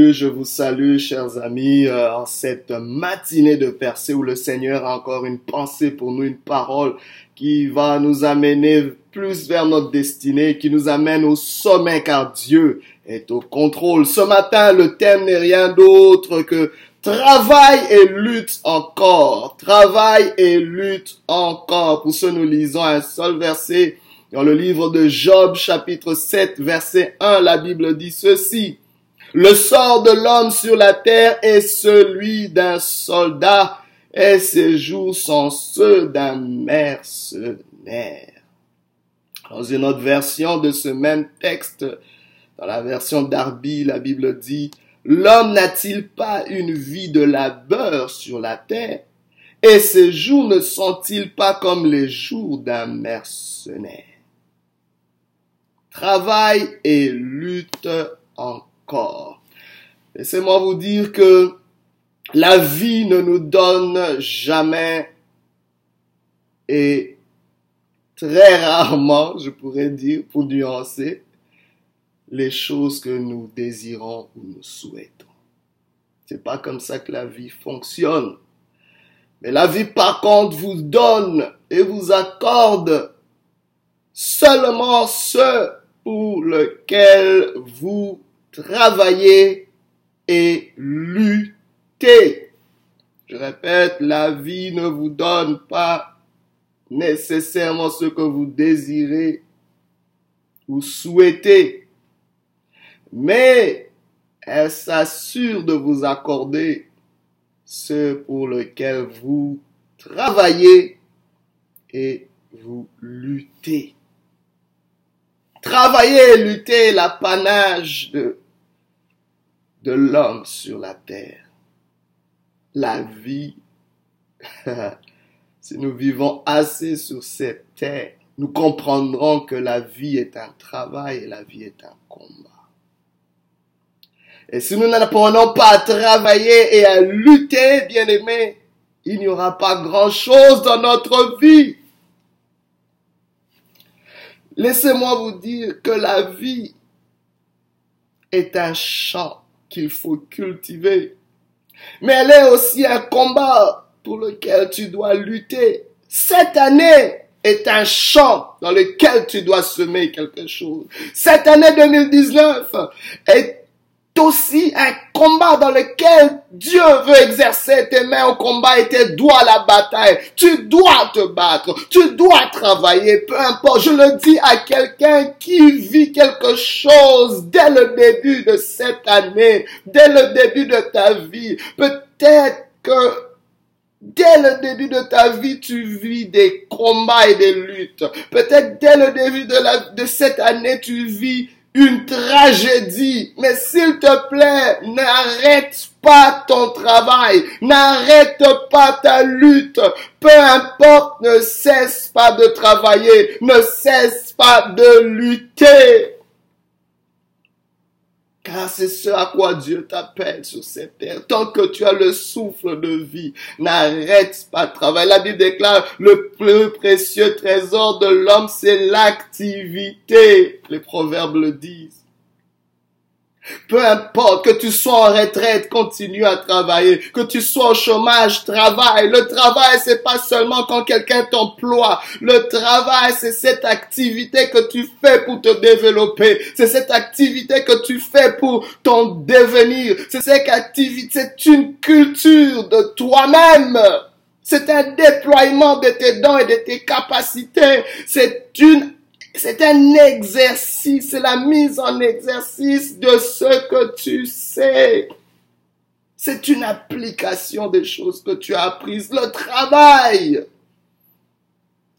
Je vous salue, chers amis, euh, en cette matinée de percée où le Seigneur a encore une pensée pour nous, une parole qui va nous amener plus vers notre destinée, qui nous amène au sommet car Dieu est au contrôle. Ce matin, le thème n'est rien d'autre que travail et lutte encore. Travail et lutte encore. Pour ce, nous lisons un seul verset dans le livre de Job, chapitre 7, verset 1. La Bible dit ceci. Le sort de l'homme sur la terre est celui d'un soldat et ses jours sont ceux d'un mercenaire. Dans une autre version de ce même texte, dans la version d'Arby, la Bible dit, L'homme n'a-t-il pas une vie de labeur sur la terre et ses jours ne sont-ils pas comme les jours d'un mercenaire? Travail et lutte en Laissez-moi vous dire que la vie ne nous donne jamais et très rarement, je pourrais dire, pour nuancer, les choses que nous désirons ou nous souhaitons. C'est pas comme ça que la vie fonctionne. Mais la vie, par contre, vous donne et vous accorde seulement ce pour lequel vous travailler et lutter. Je répète, la vie ne vous donne pas nécessairement ce que vous désirez ou souhaitez, mais elle s'assure de vous accorder ce pour lequel vous travaillez et vous luttez. Travailler et lutter l'apanage de, de l'homme sur la terre. La vie, si nous vivons assez sur cette terre, nous comprendrons que la vie est un travail et la vie est un combat. Et si nous n'apprenons pas à travailler et à lutter, bien aimés, il n'y aura pas grand chose dans notre vie. Laissez-moi vous dire que la vie est un champ qu'il faut cultiver. Mais elle est aussi un combat pour lequel tu dois lutter. Cette année est un champ dans lequel tu dois semer quelque chose. Cette année 2019 est aussi un combat dans lequel Dieu veut exercer tes mains au combat et tes doigts à la bataille. Tu dois te battre, tu dois travailler, peu importe. Je le dis à quelqu'un qui vit quelque chose dès le début de cette année, dès le début de ta vie. Peut-être que Dès le début de ta vie, tu vis des combats et des luttes. Peut-être dès le début de, de cette année, tu vis une tragédie. Mais s'il te plaît, n'arrête pas ton travail, n'arrête pas ta lutte. Peu importe, ne cesse pas de travailler, ne cesse pas de lutter. Car c'est ce à quoi Dieu t'appelle sur cette terre. Tant que tu as le souffle de vie, n'arrête pas de travailler. La Bible déclare, le plus précieux trésor de l'homme, c'est l'activité. Les proverbes le disent. Peu importe que tu sois en retraite, continue à travailler. Que tu sois au chômage, travaille. Le travail, c'est pas seulement quand quelqu'un t'emploie. Le travail, c'est cette activité que tu fais pour te développer. C'est cette activité que tu fais pour ton devenir. C'est cette activité, c'est une culture de toi-même. C'est un déploiement de tes dons et de tes capacités. C'est une c'est un exercice, c'est la mise en exercice de ce que tu sais. C'est une application des choses que tu as apprises. Le travail.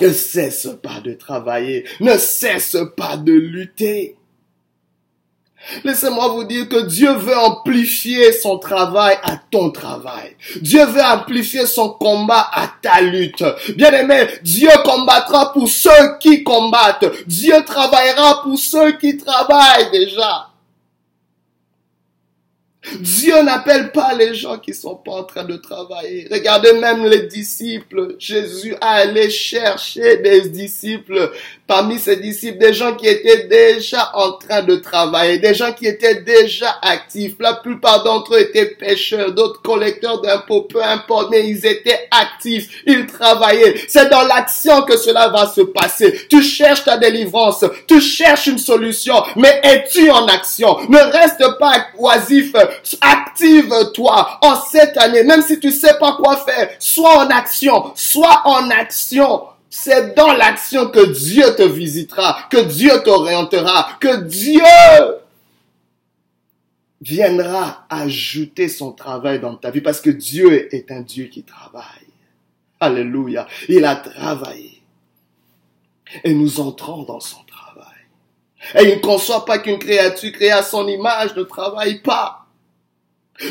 Ne cesse pas de travailler. Ne cesse pas de lutter. Laissez-moi vous dire que Dieu veut amplifier son travail à ton travail. Dieu veut amplifier son combat à ta lutte. Bien aimé, Dieu combattra pour ceux qui combattent. Dieu travaillera pour ceux qui travaillent déjà. Dieu n'appelle pas les gens qui sont pas en train de travailler. Regardez même les disciples. Jésus a allé chercher des disciples parmi ses disciples, des gens qui étaient déjà en train de travailler, des gens qui étaient déjà actifs. La plupart d'entre eux étaient pêcheurs, d'autres collecteurs d'impôts, peu importe, mais ils étaient actifs, ils travaillaient. C'est dans l'action que cela va se passer. Tu cherches ta délivrance, tu cherches une solution, mais es-tu en action? Ne reste pas oisif, active-toi en cette année, même si tu sais pas quoi faire, sois en action, sois en action. C'est dans l'action que Dieu te visitera, que Dieu t'orientera, que Dieu viendra ajouter son travail dans ta vie parce que Dieu est un Dieu qui travaille. Alléluia. Il a travaillé. Et nous entrons dans son travail. Et il ne conçoit pas qu'une créature créée à son image ne travaille pas.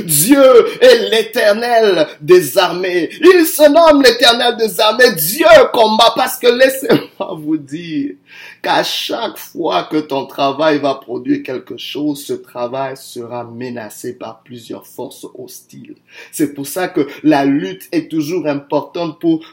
Dieu est l'éternel des armées. Il se nomme l'éternel des armées. Dieu combat parce que laissez-moi vous dire qu'à chaque fois que ton travail va produire quelque chose, ce travail sera menacé par plusieurs forces hostiles. C'est pour ça que la lutte est toujours importante pour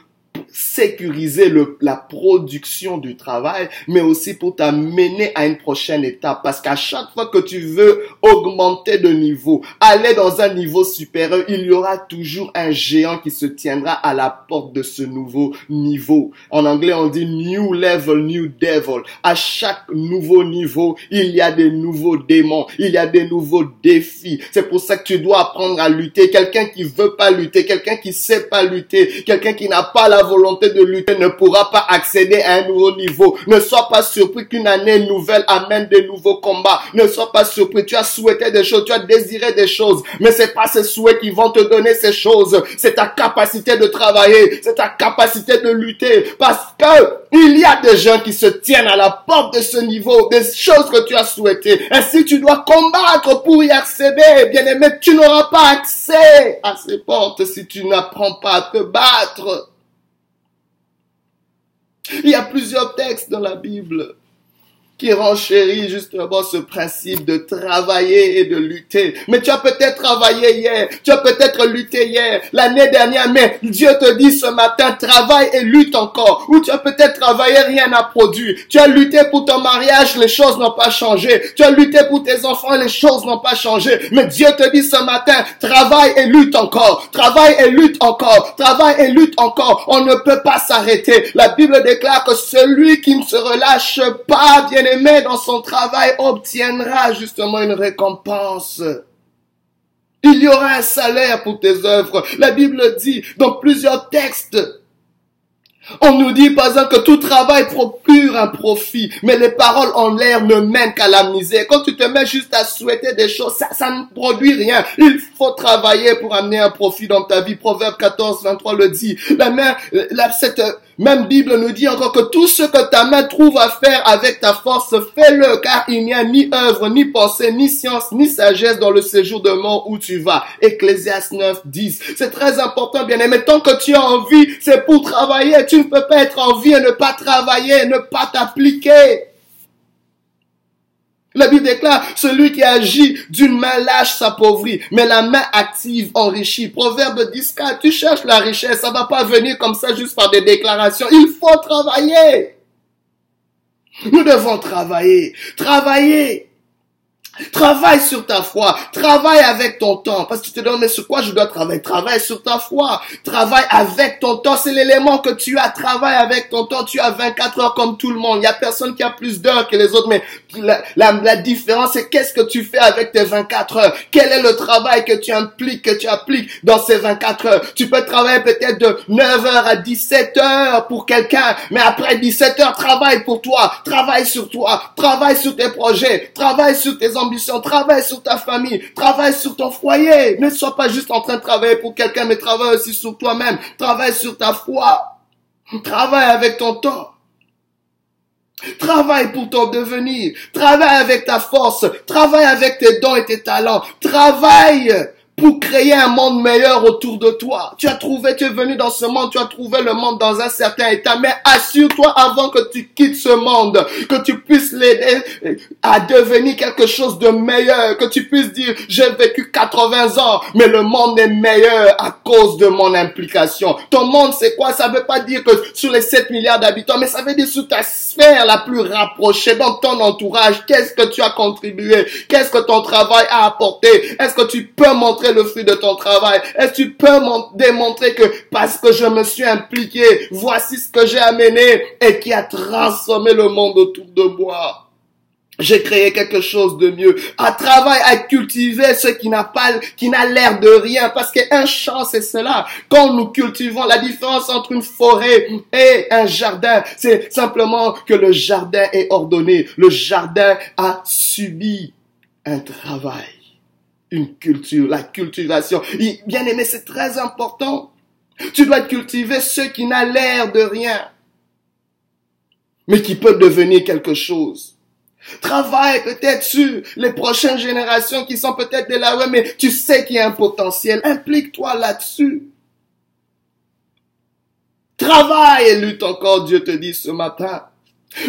sécuriser le, la production du travail, mais aussi pour t'amener à une prochaine étape. Parce qu'à chaque fois que tu veux augmenter de niveau, aller dans un niveau supérieur, il y aura toujours un géant qui se tiendra à la porte de ce nouveau niveau. En anglais, on dit new level, new devil. À chaque nouveau niveau, il y a des nouveaux démons, il y a des nouveaux défis. C'est pour ça que tu dois apprendre à lutter. Quelqu'un qui veut pas lutter, quelqu'un qui sait pas lutter, quelqu'un qui n'a pas la volonté de lutter ne pourra pas accéder à un nouveau niveau. Ne sois pas surpris qu'une année nouvelle amène de nouveaux combats. Ne sois pas surpris. Tu as souhaité des choses, tu as désiré des choses, mais c'est pas ces souhaits qui vont te donner ces choses. C'est ta capacité de travailler, c'est ta capacité de lutter, parce que il y a des gens qui se tiennent à la porte de ce niveau, des choses que tu as souhaitées. Ainsi, tu dois combattre pour y accéder. Bien aimé, tu n'auras pas accès à ces portes si tu n'apprends pas à te battre. Il y a plusieurs textes dans la Bible qui renchérit justement ce principe de travailler et de lutter. Mais tu as peut-être travaillé hier, tu as peut-être lutté hier, l'année dernière, mais Dieu te dit ce matin, travaille et lutte encore. Ou tu as peut-être travaillé, rien n'a produit. Tu as lutté pour ton mariage, les choses n'ont pas changé. Tu as lutté pour tes enfants, les choses n'ont pas changé. Mais Dieu te dit ce matin, travaille et lutte encore. Travaille et lutte encore. Travaille et lutte encore. On ne peut pas s'arrêter. La Bible déclare que celui qui ne se relâche pas, bien aimé dans son travail obtiendra justement une récompense. Il y aura un salaire pour tes œuvres. La Bible dit dans plusieurs textes on nous dit par exemple que tout travail procure un profit, mais les paroles en l'air ne mènent qu'à la misère. Quand tu te mets juste à souhaiter des choses, ça, ça ne produit rien. Il faut travailler pour amener un profit dans ta vie. Proverbe 14, 23 le dit. La mère, la, cette même Bible nous dit encore que tout ce que ta main trouve à faire avec ta force, fais-le, car il n'y a ni œuvre, ni pensée, ni science, ni sagesse dans le séjour de mort où tu vas. Ecclésias 9, 10. C'est très important, bien aimé. Tant que tu as envie, c'est pour travailler. Tu ne peux pas être en vie et ne pas travailler, ne pas t'appliquer. La Bible déclare, celui qui agit d'une main lâche s'appauvrit, mais la main active enrichit. Proverbe 10, tu cherches la richesse, ça va pas venir comme ça juste par des déclarations. Il faut travailler. Nous devons travailler. Travailler. Travaille sur ta foi. Travaille avec ton temps. Parce que tu te demandes, mais sur quoi je dois travailler? Travaille sur ta foi. Travaille avec ton temps. C'est l'élément que tu as. Travaille avec ton temps. Tu as 24 heures comme tout le monde. Il n'y a personne qui a plus d'heures que les autres. Mais la, la, différence, c'est qu'est-ce que tu fais avec tes 24 heures? Quel est le travail que tu impliques, que tu appliques dans ces 24 heures? Tu peux travailler peut-être de 9 heures à 17 heures pour quelqu'un. Mais après 17 heures, travaille pour toi. Travaille sur toi. Travaille sur tes projets. Travaille sur tes travaille sur ta famille, travaille sur ton foyer. Ne sois pas juste en train de travailler pour quelqu'un, mais travaille aussi sur toi-même. Travaille sur ta foi. Travaille avec ton temps. Travaille pour ton devenir. Travaille avec ta force. Travaille avec tes dons et tes talents. Travaille pour créer un monde meilleur autour de toi. Tu as trouvé, tu es venu dans ce monde, tu as trouvé le monde dans un certain état, mais assure-toi avant que tu quittes ce monde, que tu puisses l'aider à devenir quelque chose de meilleur, que tu puisses dire, j'ai vécu 80 ans, mais le monde est meilleur à cause de mon implication. Ton monde, c'est quoi? Ça veut pas dire que sur les 7 milliards d'habitants, mais ça veut dire sur ta sphère la plus rapprochée, dans ton entourage, qu'est-ce que tu as contribué? Qu'est-ce que ton travail a apporté? Est-ce que tu peux montrer le fruit de ton travail? Est-ce que tu peux démontrer que parce que je me suis impliqué, voici ce que j'ai amené et qui a transformé le monde autour de moi? J'ai créé quelque chose de mieux. À travail, à cultiver ce qui n'a pas, qui n'a l'air de rien. Parce qu'un champ, c'est cela. Quand nous cultivons, la différence entre une forêt et un jardin, c'est simplement que le jardin est ordonné. Le jardin a subi un travail. Une culture, la cultivation. Bien aimé, c'est très important. Tu dois cultiver ce qui n'a l'air de rien. Mais qui peut devenir quelque chose. Travaille peut-être sur les prochaines générations qui sont peut-être ouais, mais tu sais qu'il y a un potentiel. Implique-toi là-dessus. Travaille et lutte encore, Dieu te dit ce matin.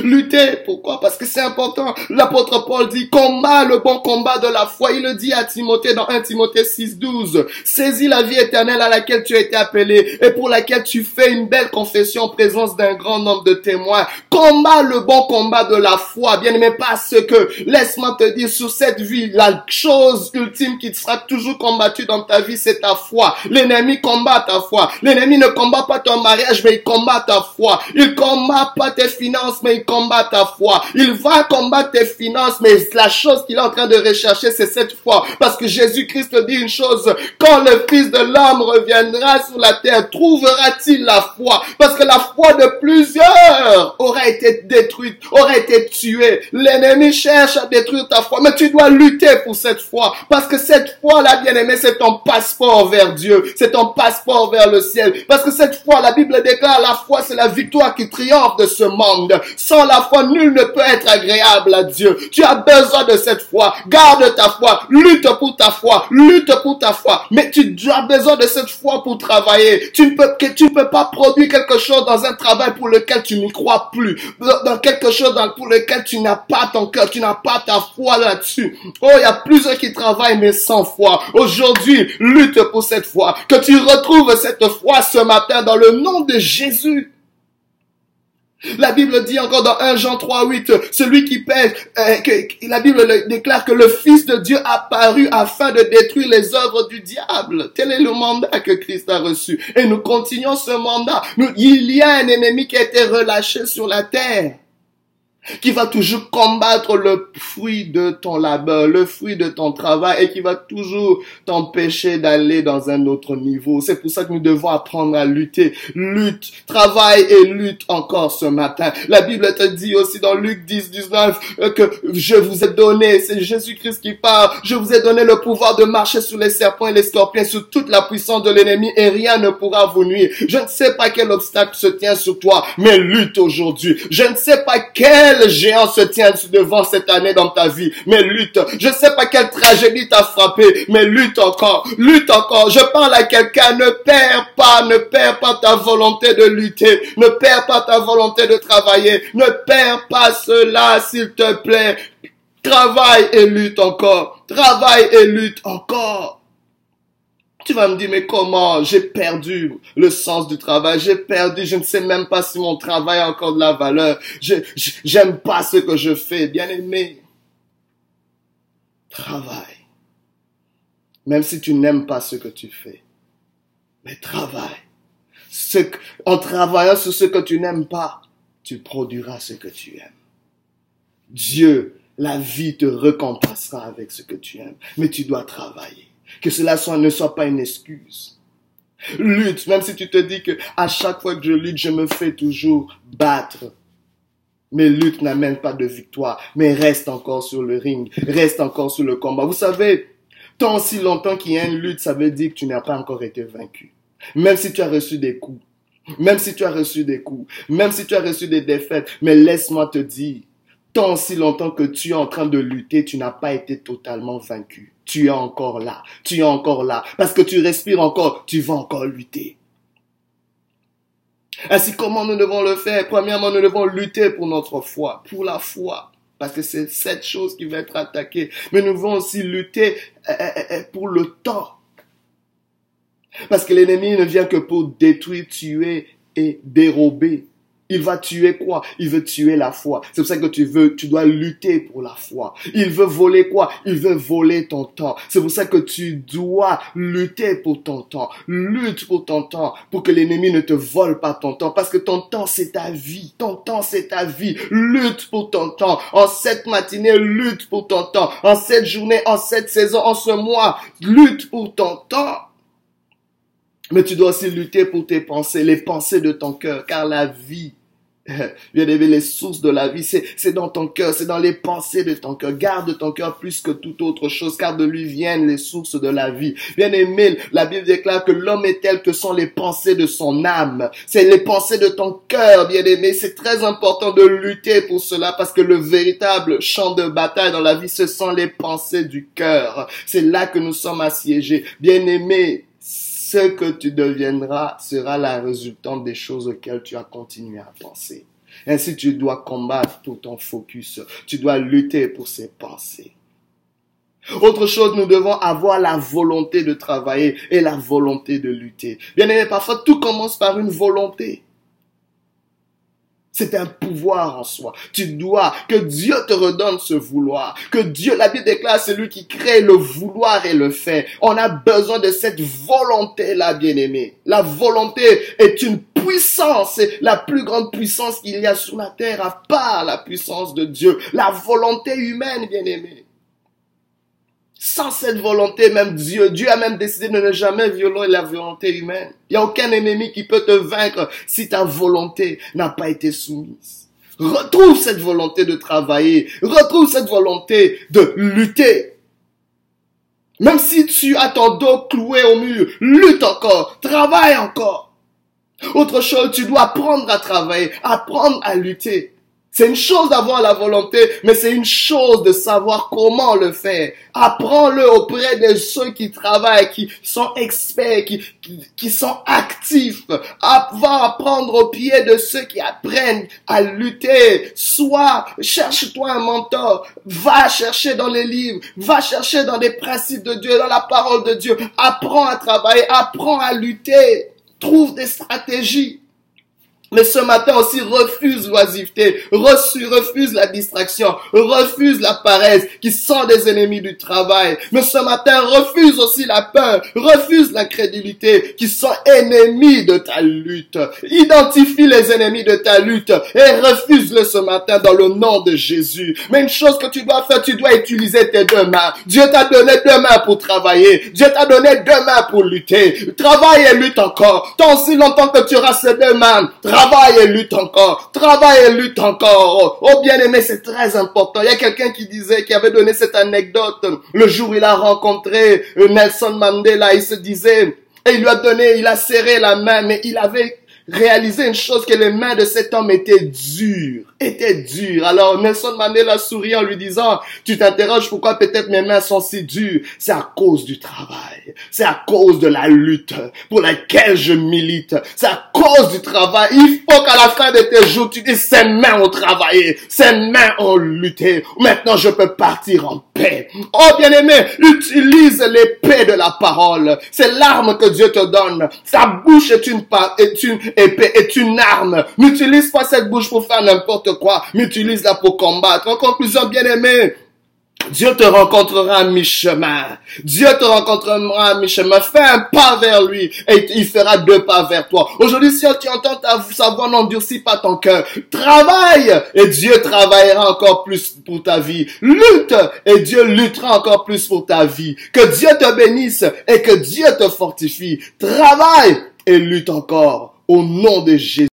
Lutter, pourquoi? Parce que c'est important. L'apôtre Paul dit combat le bon combat de la foi. Il le dit à Timothée dans 1 Timothée 6, 12. Saisis la vie éternelle à laquelle tu as été appelé et pour laquelle tu fais une belle confession en présence d'un grand nombre de témoins. Combat le bon combat de la foi. Bien aimé, parce que, laisse-moi te dire, sur cette vie, la chose ultime qui sera toujours combattue dans ta vie, c'est ta foi. L'ennemi combat ta foi. L'ennemi ne combat pas ton mariage, mais il combat ta foi. Il combat pas tes finances, mais il combat ta foi. Il va combattre tes finances, mais la chose qu'il est en train de rechercher, c'est cette foi. Parce que Jésus-Christ dit une chose, quand le Fils de l'homme reviendra sur la terre, trouvera-t-il la foi? Parce que la foi de plusieurs aura été détruite, aura été tuée. L'ennemi cherche à détruire ta foi, mais tu dois lutter pour cette foi. Parce que cette foi-là, bien aimé, c'est ton passeport vers Dieu. C'est ton passeport vers le ciel. Parce que cette foi, la Bible déclare, la foi, c'est la victoire qui triomphe de ce monde. Sans la foi, nul ne peut être agréable à Dieu. Tu as besoin de cette foi. Garde ta foi. Lutte pour ta foi. Lutte pour ta foi. Mais tu as besoin de cette foi pour travailler. Tu ne peux, tu peux pas produire quelque chose dans un travail pour lequel tu n'y crois plus. Dans quelque chose pour lequel tu n'as pas ton cœur. Tu n'as pas ta foi là-dessus. Oh, il y a plusieurs qui travaillent mais sans foi. Aujourd'hui, lutte pour cette foi. Que tu retrouves cette foi ce matin dans le nom de Jésus. La Bible dit encore dans 1 Jean 3, 8, celui qui pèse, euh, la Bible déclare que le Fils de Dieu a paru afin de détruire les œuvres du diable. Tel est le mandat que Christ a reçu. Et nous continuons ce mandat. il y a un ennemi qui a été relâché sur la terre qui va toujours combattre le fruit de ton labeur, le fruit de ton travail et qui va toujours t'empêcher d'aller dans un autre niveau. C'est pour ça que nous devons apprendre à lutter. Lutte, travaille et lutte encore ce matin. La Bible te dit aussi dans Luc 10, 19 euh, que je vous ai donné, c'est Jésus-Christ qui parle, je vous ai donné le pouvoir de marcher sur les serpents et les scorpions, sur toute la puissance de l'ennemi et rien ne pourra vous nuire. Je ne sais pas quel obstacle se tient sur toi, mais lutte aujourd'hui. Je ne sais pas quel quel géant se tient devant cette année dans ta vie, mais lutte. Je sais pas quelle tragédie t'a frappé, mais lutte encore, lutte encore. Je parle à quelqu'un, ne perds pas, ne perds pas ta volonté de lutter, ne perds pas ta volonté de travailler, ne perds pas cela, s'il te plaît. Travaille et lutte encore, travaille et lutte encore. Tu vas me dire, mais comment? J'ai perdu le sens du travail. J'ai perdu, je ne sais même pas si mon travail a encore de la valeur. J'aime pas ce que je fais. Bien aimé, travaille. Même si tu n'aimes pas ce que tu fais. Mais travaille. En travaillant sur ce que tu n'aimes pas, tu produiras ce que tu aimes. Dieu, la vie te récompensera avec ce que tu aimes. Mais tu dois travailler. Que cela ne soit pas une excuse. Lutte, même si tu te dis que à chaque fois que je lutte, je me fais toujours battre. Mais lutte n'amène pas de victoire, mais reste encore sur le ring, reste encore sur le combat. Vous savez, tant si longtemps qu'il y a une lutte, ça veut dire que tu n'as pas encore été vaincu. Même si tu as reçu des coups, même si tu as reçu des coups, même si tu as reçu des défaites, mais laisse-moi te dire, tant si longtemps que tu es en train de lutter, tu n'as pas été totalement vaincu. Tu es encore là. Tu es encore là. Parce que tu respires encore, tu vas encore lutter. Ainsi, comment nous devons le faire? Premièrement, nous devons lutter pour notre foi, pour la foi. Parce que c'est cette chose qui va être attaquée. Mais nous devons aussi lutter euh, euh, euh, pour le temps. Parce que l'ennemi ne vient que pour détruire, tuer et dérober. Il va tuer quoi? Il veut tuer la foi. C'est pour ça que tu veux, tu dois lutter pour la foi. Il veut voler quoi? Il veut voler ton temps. C'est pour ça que tu dois lutter pour ton temps. Lutte pour ton temps, pour que l'ennemi ne te vole pas ton temps. Parce que ton temps, c'est ta vie. Ton temps, c'est ta vie. Lutte pour ton temps. En cette matinée, lutte pour ton temps. En cette journée, en cette saison, en ce mois, lutte pour ton temps. Mais tu dois aussi lutter pour tes pensées, les pensées de ton cœur, car la vie, bien aimé, les sources de la vie, c'est dans ton cœur, c'est dans les pensées de ton cœur. Garde ton cœur plus que toute autre chose, car de lui viennent les sources de la vie. Bien aimé, la Bible déclare que l'homme est tel que sont les pensées de son âme. C'est les pensées de ton cœur, bien aimé. C'est très important de lutter pour cela, parce que le véritable champ de bataille dans la vie, ce sont les pensées du cœur. C'est là que nous sommes assiégés. Bien aimé, ce que tu deviendras sera la résultante des choses auxquelles tu as continué à penser. Ainsi, tu dois combattre pour ton focus. Tu dois lutter pour ces pensées. Autre chose, nous devons avoir la volonté de travailler et la volonté de lutter. Bien aimé, parfois tout commence par une volonté. C'est un pouvoir en soi. Tu dois que Dieu te redonne ce vouloir. Que Dieu, la Bible déclare, c'est lui qui crée le vouloir et le fait. On a besoin de cette volonté-là, bien-aimé. La volonté est une puissance, c'est la plus grande puissance qu'il y a sur la terre, à part la puissance de Dieu. La volonté humaine, bien-aimé. Sans cette volonté, même Dieu, Dieu a même décidé de ne jamais violer la volonté humaine. Il n'y a aucun ennemi qui peut te vaincre si ta volonté n'a pas été soumise. Retrouve cette volonté de travailler. Retrouve cette volonté de lutter. Même si tu as ton dos cloué au mur, lutte encore, travaille encore. Autre chose, tu dois apprendre à travailler, apprendre à lutter. C'est une chose d'avoir la volonté, mais c'est une chose de savoir comment le faire. Apprends-le auprès de ceux qui travaillent, qui sont experts, qui, qui, sont actifs. Va apprendre au pied de ceux qui apprennent à lutter. Soit, cherche-toi un mentor. Va chercher dans les livres. Va chercher dans les principes de Dieu, dans la parole de Dieu. Apprends à travailler. Apprends à lutter. Trouve des stratégies. Mais ce matin aussi, refuse l'oisiveté, refuse la distraction, refuse la paresse qui sont des ennemis du travail. Mais ce matin, refuse aussi la peur, refuse la crédulité qui sont ennemis de ta lutte. Identifie les ennemis de ta lutte et refuse-le ce matin dans le nom de Jésus. Mais une chose que tu dois faire, tu dois utiliser tes deux mains. Dieu t'a donné deux mains pour travailler. Dieu t'a donné deux mains pour lutter. Travaille et lutte encore. Tant si longtemps que tu auras ces deux mains, et lutte encore. Travaille et lutte encore. Oh, bien aimé, c'est très important. Il y a quelqu'un qui disait, qui avait donné cette anecdote le jour où il a rencontré euh, Nelson Mandela. Il se disait, et il lui a donné, il a serré la main, mais il avait réalisé une chose que les mains de cet homme étaient dures, étaient dures. Alors Nelson Mandela sourit en lui disant, tu t'interroges pourquoi peut-être mes mains sont si dures. C'est à cause du travail. C'est à cause de la lutte pour laquelle je milite. C'est à cause du travail. Il faut qu'à la fin de tes jours, tu dis, ces mains ont travaillé, ces mains ont lutté. Maintenant, je peux partir en paix. Oh bien-aimé, utilise l'épée de la parole. C'est l'arme que Dieu te donne. Sa bouche est une, épée, est une arme. N'utilise pas cette bouche pour faire n'importe quoi, mais utilise-la pour combattre. En conclusion, bien-aimé, Dieu te rencontrera à mi-chemin. Dieu te rencontrera à mi-chemin. Fais un pas vers lui et il fera deux pas vers toi. Aujourd'hui, si tu entends ta, sa voix, n'endurcis pas ton cœur. Travaille et Dieu travaillera encore plus pour ta vie. Lutte et Dieu luttera encore plus pour ta vie. Que Dieu te bénisse et que Dieu te fortifie. Travaille et lutte encore au nom de Jésus.